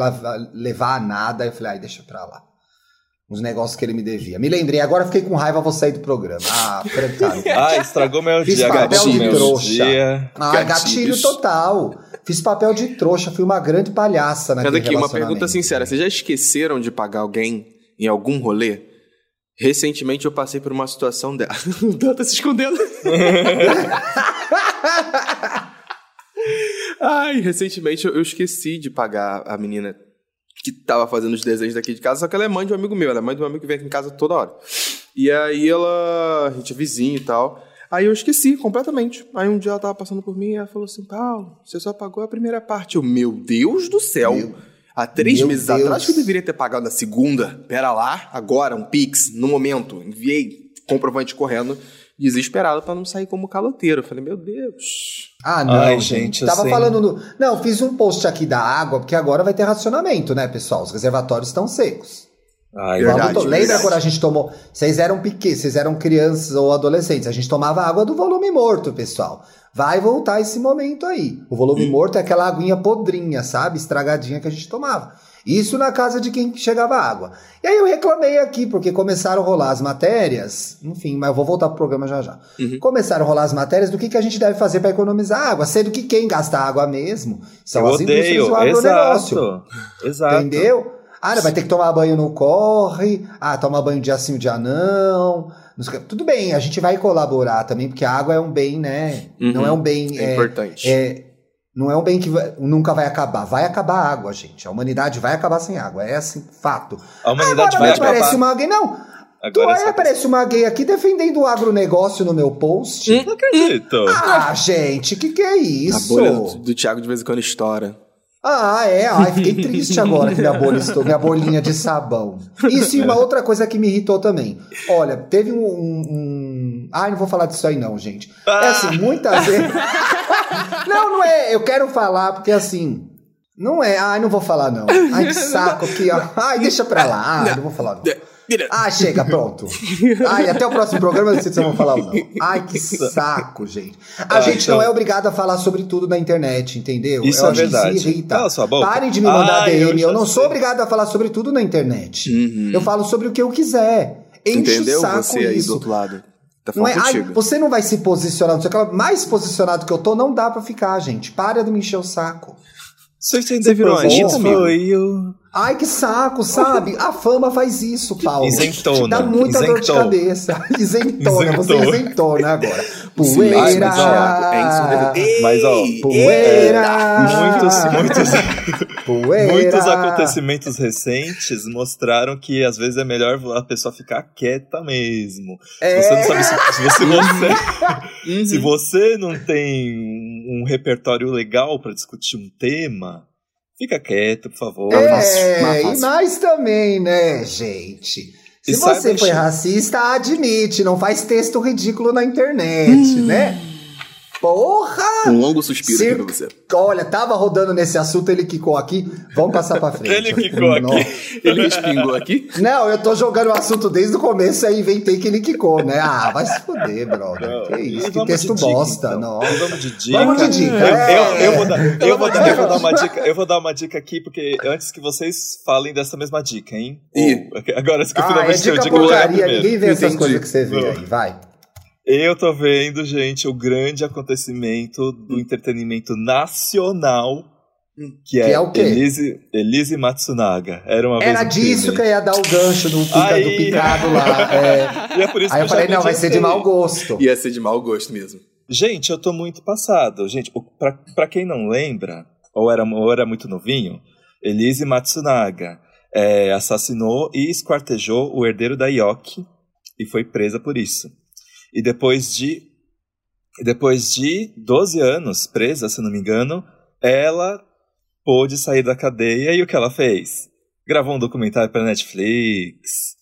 levar a nada. Eu falei, ai, deixa pra lá os negócios que ele me devia. Me lembrei, agora fiquei com raiva, vou sair do programa. Ah, trancado. ah, estragou meu Fiz dia, papel gatilho, de trouxa. Dia. Ah, gatilho total. Fiz papel de trouxa, fui uma grande palhaça naquele Cada aqui, uma pergunta sincera. Vocês já esqueceram de pagar alguém em algum rolê? Recentemente eu passei por uma situação dela. O tá se escondendo. Ai, recentemente eu esqueci de pagar a menina que tava fazendo os desenhos daqui de casa, só que ela é mãe de um amigo meu, ela é mãe de um amigo que vem aqui em casa toda hora. E aí ela. A gente é vizinho e tal. Aí eu esqueci completamente. Aí um dia ela tava passando por mim e ela falou assim: Paulo, você só pagou a primeira parte. Eu, meu Deus do céu! Meu, Há três meses Deus. atrás que eu deveria ter pagado a segunda. Pera lá, agora, um Pix, no momento. Enviei comprovante correndo desesperado para não sair como caloteiro. Eu falei, meu Deus. Ah, não, Ai, gente. Tava assim... falando no. Não, fiz um post aqui da água, porque agora vai ter racionamento, né, pessoal? Os reservatórios estão secos. Ai, verdade, to... Lembra quando a gente tomou. Vocês eram pequenos, vocês eram crianças ou adolescentes. A gente tomava água do volume morto, pessoal. Vai voltar esse momento aí. O volume hum. morto é aquela aguinha podrinha, sabe? Estragadinha que a gente tomava. Isso na casa de quem chegava água. E aí eu reclamei aqui, porque começaram a rolar as matérias. Enfim, mas eu vou voltar pro programa já já. Uhum. Começaram a rolar as matérias do que, que a gente deve fazer para economizar água, sendo que quem gasta água mesmo são eu as odeio. indústrias do agronegócio. Exato. Exato. Entendeu? Ah, vai ter que tomar banho no corre. Ah, tomar banho dia sim, dia não. Tudo bem, a gente vai colaborar também, porque a água é um bem, né? Uhum. Não é um bem. É, é importante. É, não é um bem que vai, nunca vai acabar. Vai acabar a água, gente. A humanidade vai acabar sem água. É assim, fato. A humanidade Agora vai acabar. aparece uma gay. Não. Agora tu, aí aparece uma gay aqui defendendo o agronegócio no meu post. Não acredito. Ah, gente, que que é isso? A bolha do, do Thiago de vez em quando estoura. Ah, é. Ai, fiquei triste agora que minha bolha estou, minha bolinha de sabão. Isso e uma outra coisa que me irritou também. Olha, teve um. um, um... Ai, não vou falar disso aí, não, gente. É assim, muitas vezes. não, não é. Eu quero falar porque assim. Não é. Ai, não vou falar, não. Ai, que saco aqui, ó. Ai, deixa pra lá. Ai, não vou falar, não. Ah, chega, pronto. Ai, até o próximo programa eu não sei se eu vou falar ou não. Ai, que saco, gente. A ah, gente então... não é obrigado a falar sobre tudo na internet, entendeu? Isso eu é verdade. Isso irrita. Cala sua boca. Parem de me mandar Ai, DM. Eu, eu não sei. sou obrigado a falar sobre tudo na internet. Uhum. Eu falo sobre o que eu quiser. Enche Entendeu? o saco Você aí do outro lado. Tá não é, ai, você não vai se posicionar, não sei mais posicionado que eu tô, não dá para ficar, gente. Para de me encher o saco. Você virou Anitta, amigo? Ai, que saco, sabe? A fama faz isso, Paulo. Isentona. Dá muita Isentou. dor de cabeça. Isentona, Isentou. você isentona agora. Poeira. Thiago. É isso mesmo. Mas, ó, Poeira. Muitos, muitos, Poeira. muitos acontecimentos recentes mostraram que às vezes é melhor a pessoa ficar quieta mesmo. É. Se você não sabe se, se você, Uhum. se você não tem um, um repertório legal pra discutir um tema, fica quieto, por favor. É, fácil, e mais também, né, gente? Se E você foi racista, admite, não faz texto ridículo na internet, né? Porra! Um longo suspiro aqui Circo- pra você. Olha, tava rodando nesse assunto, ele quicou aqui. Vamos passar pra frente. Ele quicou aqui. Não. Ele respingou aqui? Não, eu tô jogando o assunto desde o começo aí inventei que ele quicou, né? Ah, vai se fuder, brother. Não, que e isso, que texto dica, bosta. então. Não. E Vamos de dica. Vamos de dica, Eu, é. eu- eu vou dar, eu, vou eu vou uma dica. Eu vou dar uma dica aqui, porque antes que vocês falem dessa mesma dica, hein? Ih. Ou- agora que eu Ah, é finalmente eu dica digo o Léo porcaria, ninguém vê essas coisas que você vê aí, vai. Eu tô vendo, gente, o grande acontecimento do entretenimento nacional, que é, Que é o quê? Elise, Elise Matsunaga. Era uma Era vez disso que eu ia dar o gancho do, pica, do picado lá. é. E é por isso Aí que eu falei, não, vai ser de mau gosto. Ia ser de mau gosto mesmo. Gente, eu tô muito passado. Gente, pra, pra quem não lembra, ou era, ou era muito novinho, Elise Matsunaga é, assassinou e esquartejou o herdeiro da Yoki e foi presa por isso. E depois de, depois de 12 anos presa, se não me engano, ela pôde sair da cadeia e o que ela fez? Gravou um documentário pra Netflix.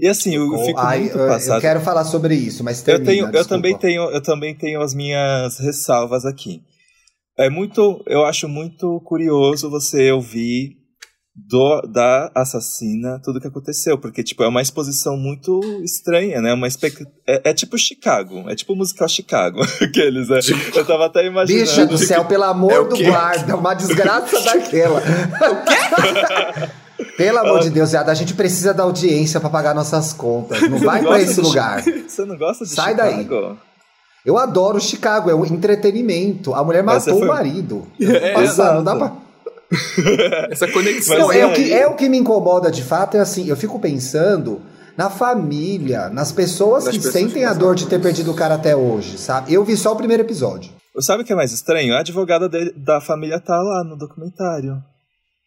E assim, eu fico Ai, muito eu, eu passado. quero falar sobre isso, mas Eu, termina, tenho, eu, desculpa. também tenho, eu também tenho as minhas ressalvas aqui. É muito, eu acho muito curioso você ouvir do, da assassina tudo que aconteceu, porque tipo é uma exposição muito estranha, né? Uma expec... é, é tipo Chicago, é tipo o musical Chicago, aqueles, né? Eu tava até imaginando. Bicha do céu, pelo amor É o do quê? guarda, uma desgraça daquela. Pelo amor de Deus, Yada, a gente precisa da audiência pra pagar nossas contas. Não vai pra gosta esse lugar. Você não gosta de Sai Chicago? Eu adoro Chicago, é o entretenimento. A mulher matou foi- o marido. É, Nossa, exato. não dá pra. Essa conexão Não, é, o que, é o que me incomoda de fato, é assim, eu fico pensando na família, nas pessoas Nas que pessoas sentem a dor de ter perdido o cara até hoje, sabe? Eu vi só o primeiro episódio. Sabe o que é mais estranho? A advogada da família tá lá no documentário.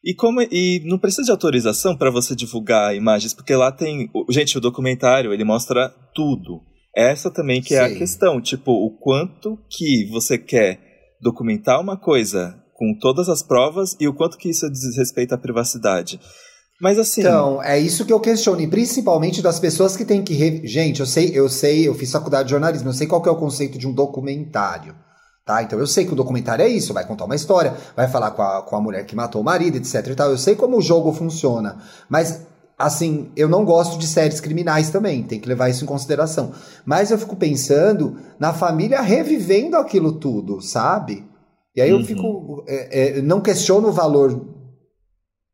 E, como, e não precisa de autorização para você divulgar imagens, porque lá tem. Gente, o documentário ele mostra tudo. Essa também que é Sim. a questão. Tipo, o quanto que você quer documentar uma coisa com todas as provas e o quanto que isso diz respeito à privacidade. Mas assim. Então, é isso que eu questiono, e principalmente das pessoas que têm que. re- Gente, eu sei, eu sei, eu fiz faculdade de jornalismo, eu sei qual é o conceito de um documentário. Tá? Então eu sei que o documentário é isso, vai contar uma história, vai falar com a, com a mulher que matou o marido, etc e tal. Eu sei como o jogo funciona. Mas, assim, eu não gosto de séries criminais também, tem que levar isso em consideração. Mas eu fico pensando na família revivendo aquilo tudo, sabe? E aí eu Uhum. fico. é, é, não questiono o valor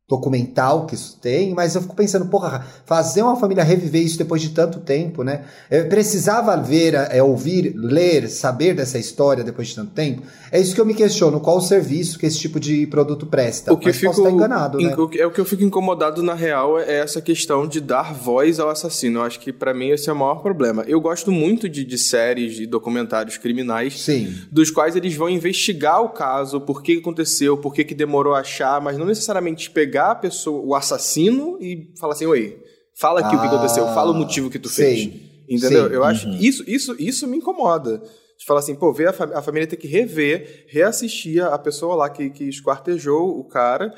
documental que isso tem, mas eu fico pensando, porra, fazer uma família reviver isso depois de tanto tempo, né? Eu precisava ver, é, ouvir, ler, saber dessa história depois de tanto tempo. É isso que eu me questiono, qual o serviço que esse tipo de produto presta. O que mas fico, posso estar enganado, né? in- o que- é o que eu fico incomodado na real é essa questão de dar voz ao assassino. Eu acho que pra mim esse é o maior problema. Eu gosto muito de, de séries e documentários criminais Sim. dos quais eles vão investigar o caso, por que aconteceu, por que, que demorou a achar, mas não necessariamente pegar a pessoa, o assassino e falar assim, oi, fala aqui o que Ah, aconteceu, fala o motivo que tu fez. Entendeu? Sim. Eu acho Uhum. que isso, isso, isso me incomoda. De falar assim, pô, ver a, fam- a família ter que rever, reassistir a pessoa lá que, que esquartejou o cara,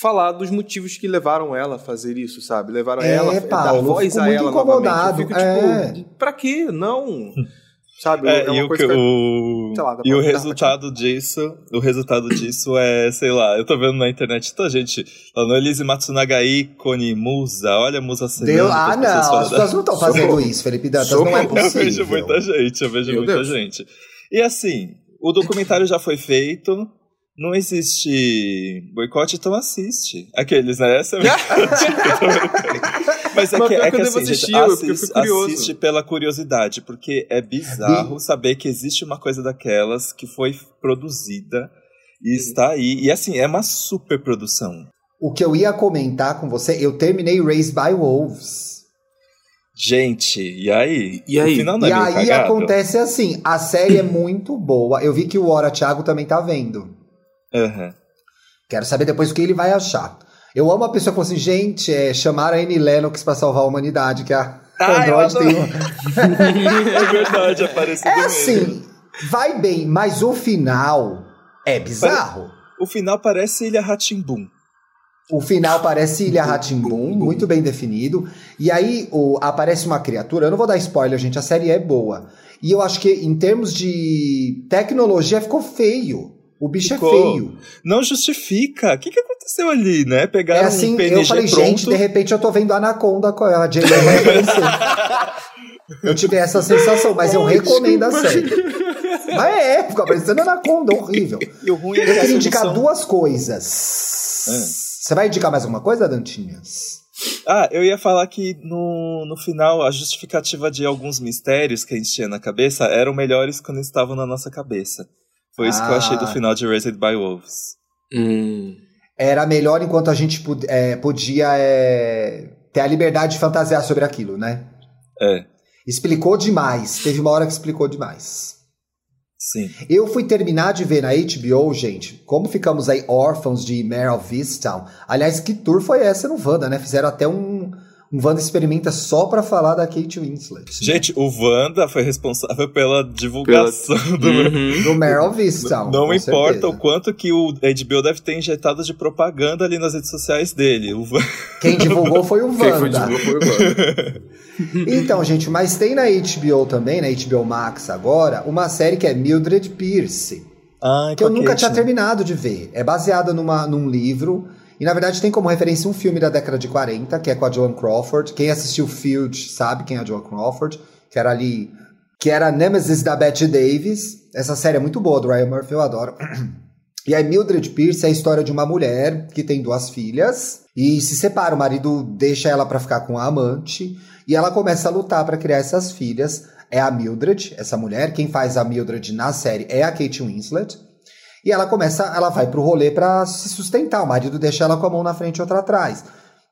falar dos motivos que levaram ela a fazer isso, sabe? Levaram É, ela, dar Paulo, eu voz a ela incomodado, novamente. Eu fico é. tipo, pra quê? Não. Sabe? É, é e o, que- o, sei lá, e o resultado disso, o resultado disso é, sei lá, eu tô vendo na internet, tá, gente, falando Elise Matsunaga ícone, musa, olha a musa. Deu... Ah, as pessoas não, as da- pessoas não estão fazendo isso, Felipe Dantas, não é possível. Eu vejo muita gente, eu vejo Meu muita Deus. gente. E assim, o documentário já foi feito, não existe boicote, então assiste. Aqueles, né? Essa é Mas é Mas que, é que que eu devo assim, assistir, assiste, fico curioso. assiste pela curiosidade, porque é bizarro saber que existe uma coisa daquelas que foi produzida E está aí. E assim, é uma super produção. O que eu ia comentar com você, eu terminei Raised by Wolves. Gente, e aí? E aí? É e aí acontece assim, a série é muito boa. Eu vi que o Ora Thiago também tá vendo. Uhum. Quero saber depois o que ele vai achar. Eu amo a pessoa que fala assim, gente, é, chamaram a Annie Lennox pra salvar a humanidade, que a ah, Android tem uma... é verdade, apareceu É assim, vai bem, mas o final é bizarro. O final parece Ilha Ratimbum. O final parece Ilha Ratimbum, muito bem definido. E aí o, aparece uma criatura. Eu não vou dar spoiler, gente. A série é boa. E eu acho que em termos de tecnologia ficou feio. O bicho é ficou. é feio. Não justifica. O que, que aconteceu ali, né? Pegaram é assim, um PNG Eu falei, pronto. gente, de repente eu tô vendo a Anaconda, a Jane eu tive essa sensação, mas eu recomendo a série. Mas é, fica parecendo Anaconda, horrível. E o ruim é eu queria indicar duas coisas. É. Você vai indicar mais alguma coisa, Dantinhas? Ah, eu ia falar que no, no final a justificativa de alguns mistérios que a gente tinha na cabeça eram melhores quando estavam na nossa cabeça. Foi isso ah. que eu achei do ah. final de Raised by Wolves. Hum. Era melhor enquanto a gente é, podia é, ter a liberdade de fantasiar sobre aquilo, né? É. Explicou demais. Teve uma hora que explicou demais. Sim. Eu fui terminar de ver na HBO, gente, como ficamos aí órfãos de Mare of Easttown. Aliás, que tour foi essa no Wanda, né? Fizeram até um, um Wanda Experimenta só para falar da Kate Winslet. Né? Gente, o Wanda foi responsável pela divulgação pela... do, uhum. do Meryl Easttown. Não, não importa certeza. o quanto que o HBO deve ter injetado de propaganda ali nas redes sociais dele. O... Quem divulgou foi o Wanda. Quem foi, divulgou foi o Wanda. então, gente, mas tem na HBO também, na HBO Max agora, uma série que é Mildred Pierce. Ah, que eu nunca tinha terminado de ver. É baseada numa, num livro. E na verdade tem como referência um filme da década de 40, que é com a Joan Crawford. Quem assistiu Field sabe quem é a Joan Crawford, que era ali. Que era a Nemesis da Bette Davis. Essa série é muito boa, do Ryan Murphy, eu adoro. E aí, Mildred Pierce é a história de uma mulher que tem duas filhas e se separa. O marido deixa ela para ficar com a amante. E ela começa a lutar para criar essas filhas. É a Mildred, essa mulher. Quem faz a Mildred na série é a Kate Winslet. E ela começa, ela vai pro rolê para se sustentar. O marido deixa ela com a mão na frente e outra atrás.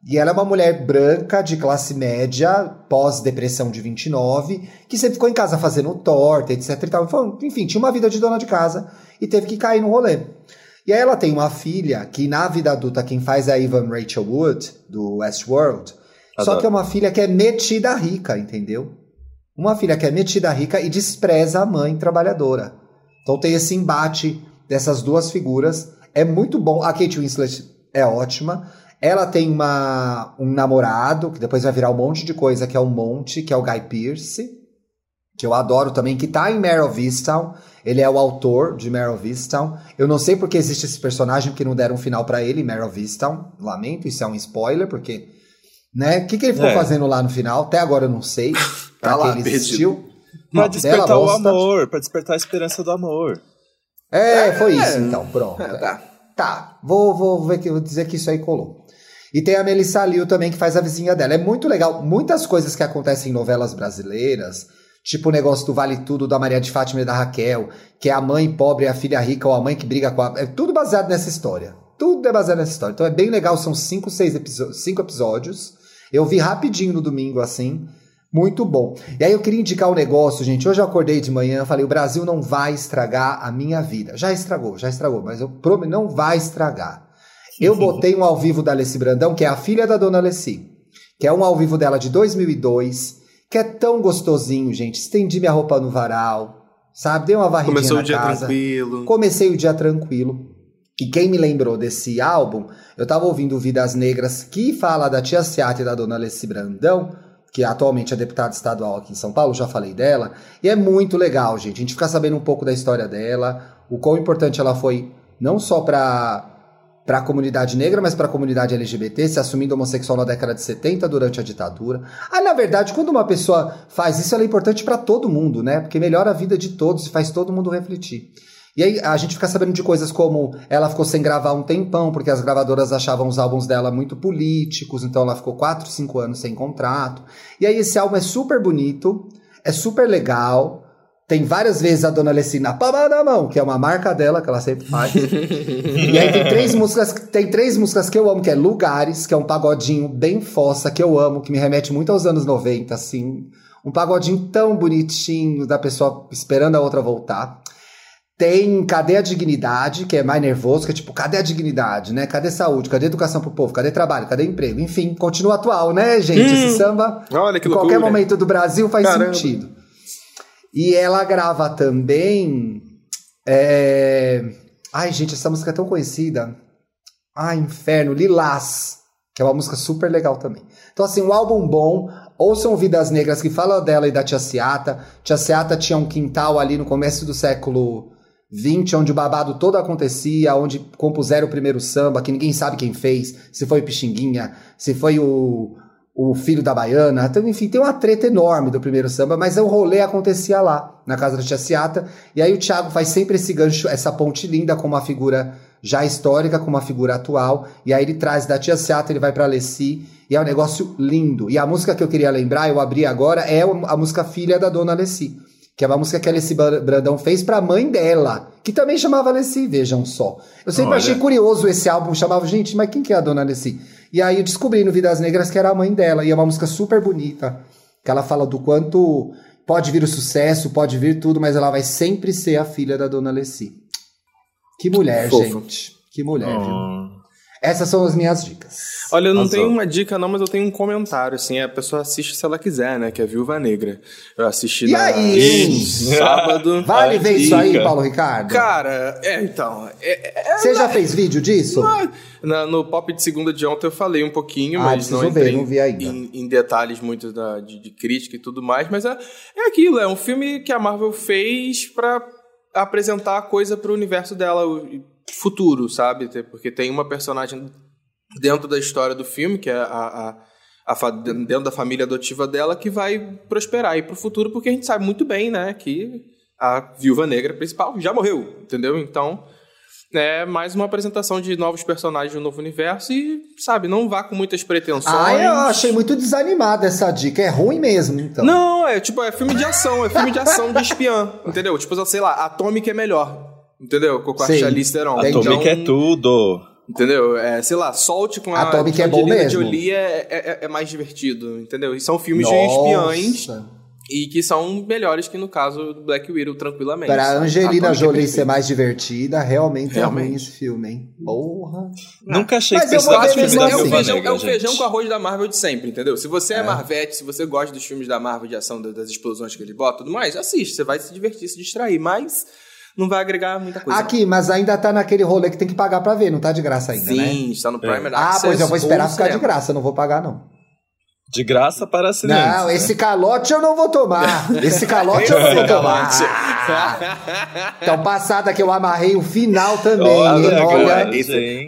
E ela é uma mulher branca, de classe média, pós-depressão de 29, que sempre ficou em casa fazendo torta, etc e tal. Enfim, tinha uma vida de dona de casa e teve que cair no rolê. E aí ela tem uma filha que na vida adulta quem faz é a Evan Rachel Wood, do Westworld. Adoro. Só que é uma filha que é metida rica, entendeu? Uma filha que é metida rica e despreza a mãe trabalhadora. Então tem esse embate dessas duas figuras. É muito bom. A Kate Winslet é ótima. Ela tem uma, um namorado, que depois vai virar um monte de coisa, que é um monte, que é o Guy Pearce, que eu adoro também, que tá em Mare of Easttown. Ele é o autor de Mare of Easttown. Eu não sei porque existe esse personagem, porque não deram um final para ele, Mare of Easttown. Lamento, isso é um spoiler, porque né? O que, que ele ficou é. fazendo lá no final? Até agora eu não sei. tá lá, ele existiu. Pra despertar o amor, pra despertar a esperança do amor. É, é foi isso então, pronto. É, tá. Tá, vou, vou, ver que, vou dizer que isso aí colou. E tem a Melissa Liu também, que faz a vizinha dela. É muito legal. Muitas coisas que acontecem em novelas brasileiras, tipo o negócio do Vale Tudo da Maria de Fátima e da Raquel, que é a mãe pobre e a filha rica, ou a mãe que briga com a. É tudo baseado nessa história. Tudo é baseado nessa história. Então é bem legal, são cinco, seis episódios, cinco episódios. Eu vi rapidinho no domingo, assim. Muito bom. E aí eu queria indicar um negócio, gente. Hoje eu acordei de manhã, falei, o Brasil não vai estragar a minha vida. Já estragou, já estragou, mas eu prometo, não vai estragar. Eu botei um ao vivo da Alessi Brandão, que é a filha da dona Alessi, que é um ao vivo dela de 2002, que é tão gostosinho, gente. Estendi minha roupa no varal, sabe? Dei uma varridinha Começou na o dia casa. tranquilo. Comecei o dia tranquilo. E quem me lembrou desse álbum, eu tava ouvindo Vidas Negras, que fala da tia Seata e da dona Alessi Brandão, que atualmente é deputada estadual aqui em São Paulo, já falei dela, e é muito legal, gente. A gente fica sabendo um pouco da história dela, o quão importante ela foi, não só para para a comunidade negra, mas para a comunidade LGBT, se assumindo homossexual na década de 70 durante a ditadura. Ah, na verdade, quando uma pessoa faz isso, ela é importante para todo mundo, né? Porque melhora a vida de todos e faz todo mundo refletir. E aí a gente fica sabendo de coisas como ela ficou sem gravar um tempão, porque as gravadoras achavam os álbuns dela muito políticos, então ela ficou 4, 5 anos sem contrato. E aí esse álbum é super bonito, é super legal, Tem várias vezes a Dona Alessi na palma da mão, que é uma marca dela, que ela sempre faz. e aí tem três músicas, tem três músicas que eu amo, que é Lugares, que é um pagodinho bem fossa, que eu amo, que me remete muito aos anos 90, assim. Um pagodinho tão bonitinho, da pessoa esperando a outra voltar. Tem Cadê a Dignidade, que é mais nervoso, que é tipo, cadê a dignidade, né? Cadê saúde? Cadê educação pro povo? Cadê trabalho? Cadê emprego? Enfim, continua atual, né, gente? Hum, Esse samba, olha que em loucura. qualquer momento do Brasil faz Caramba. sentido. E ela grava também. É... Ai, gente, essa música é tão conhecida. Ai, Inferno, Lilás, que é uma música super legal também. Então, assim, um álbum bom. Ouçam Vidas Negras, que fala dela e da Tia Seata. Tia Seata tinha um quintal ali no começo do século 20, onde o babado todo acontecia, onde compuseram o primeiro samba, que ninguém sabe quem fez, se foi o Pixinguinha, se foi o, o filho da baiana. Então, enfim, tem uma treta enorme do primeiro samba, mas o rolê acontecia lá, na casa da tia Ciata. E aí o Thiago faz sempre esse gancho, essa ponte linda com uma figura já histórica, com uma figura atual. E aí ele traz da tia Ciata, ele vai pra Alessi, e é um negócio lindo. E a música que eu queria lembrar, eu abri agora, é a música Filha da Dona Alessi. Que é uma música que a Alessi Brandão fez pra mãe dela, que também chamava Alessi, vejam só. Eu sempre Olha. achei curioso esse álbum, chamava, gente, mas quem que é a Dona Alessi? E aí eu descobri no Vidas Negras que era a mãe dela. E é uma música super bonita. Que ela fala do quanto pode vir o sucesso, pode vir tudo, mas ela vai sempre ser a filha da dona Alessi. Que mulher, gente. Que mulher, oh. viu? Essas são as minhas dicas. Olha, eu não tenho uma dica não, mas eu tenho um comentário, assim, a pessoa assiste se ela quiser, né, que é Viúva Negra. Eu assisti e na... aí? sábado. Vale ver isso aí, Paulo Ricardo? Cara, é, então... É, é, Você já fez vídeo disso? Na, no Pop de segunda de ontem eu falei um pouquinho, ah, mas não entrei ver, não vi ainda. Em, em detalhes muito da, de, de, crítica e tudo mais, mas é, é aquilo, é um filme que a Marvel fez para apresentar a coisa pro universo dela, futuro, sabe? Porque tem uma personagem dentro da história do filme, que é a, a, a, dentro da família adotiva dela, que vai prosperar aí pro futuro, porque a gente sabe muito bem, né, que a viúva negra principal já morreu, entendeu? Então, é mais uma apresentação de novos personagens do novo universo e, sabe, não vá com muitas pretensões. Ah, eu achei muito desanimada essa dica. É ruim mesmo, então. Não, é tipo, é filme de ação, é filme de ação de espiã, entendeu? Tipo, sei lá, Atomic é melhor. Entendeu? Com a Charlize Theron. Atomic então, é tudo. Entendeu? É, sei lá, solte com a Atomic é bom mesmo. Jolie é, é, é, mais divertido, entendeu? E são filmes Nossa. de espiões e que são melhores que no caso do Black Widow, tranquilamente. Para Angelina é Jolie ser mais divertida, realmente, realmente, é ruim esse filme, hein? Porra. Nunca achei Mas que fosse o filme da é o feijão, É o feijão com arroz da Marvel de sempre, entendeu? Se você é, é Marvete, se você gosta dos filmes da Marvel de ação, das explosões que ele bota tudo mais, assiste, você vai se divertir, se distrair, mas não vai agregar muita coisa. Aqui, mas ainda tá naquele rolê que tem que pagar pra ver, não tá de graça ainda, Sim, né? Sim, está no Prime é. Ah, pois eu vou esperar ficar de graça, não vou pagar não. De graça para assinantes. Não, né? esse calote eu não vou tomar. Esse calote eu não vou tomar. então, passada que eu amarrei o final também. Olha, olha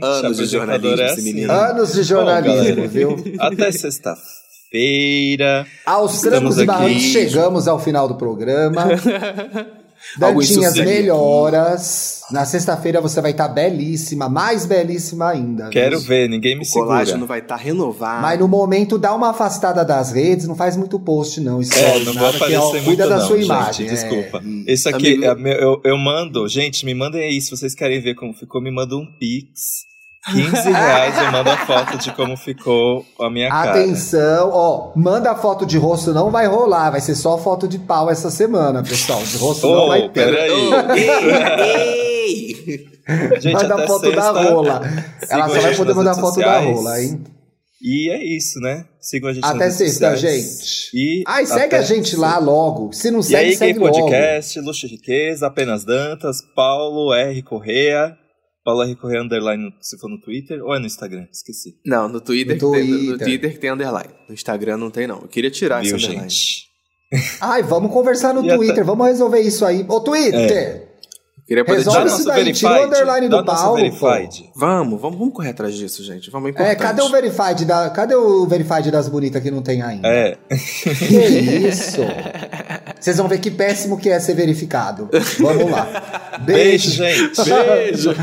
anos de jornalismo é esse menino. Anos de jornalismo, Bom, viu? Até sexta-feira. Aos trancos e barrancos chegamos ao final do programa. Dantinhas melhoras. Na sexta-feira você vai estar tá belíssima, mais belíssima ainda. Quero viu? ver, ninguém me o segura. O colágeno vai estar tá renovado. Mas no momento dá uma afastada das redes, não faz muito post não. Isso é, não vou aparecer que, ó, muito Cuida da sua gente, imagem. Desculpa. É. Isso aqui, Amigo... É eu, eu mando, gente, me mandem aí, se vocês querem ver como ficou, me manda um pix 15 reais eu mando a foto de como ficou a minha cara. Atenção, ó, manda a foto de rosto, não vai rolar, vai ser só foto de pau essa semana, pessoal. De rosto oh, não vai ter. Peraí. Gente, manda a foto da rola. Ela só vai poder mandar foto da rola, hein? E é isso, né? Sigam a gente Até sexta, gente. E Ai, segue a gente lá logo. Se não segue, e aí, segue Podcast, Luxo e Riqueza, Apenas Dantas, Paulo R. Correa. Paula R. Correia underline se for no Twitter ou é no Instagram? Esqueci. Não, no Twitter, no Twitter. Tem, no Twitter que tem underline. No Instagram não tem, não. Eu queria tirar Viu, esse underline. Gente? Ai, vamos conversar no e Twitter, vamos resolver isso aí. Ô, Twitter! É. Queria poder Resolve isso daí, verified, tira o underline do Paulo. Vamos, vamos, vamos correr atrás disso, gente. Vamos importante. É, cadê o verified da, cadê o verified das bonitas que não tem ainda? É. Que isso? Vocês vão ver que péssimo que é ser verificado. Vamos lá. Beijo, Beijo gente. Beijo.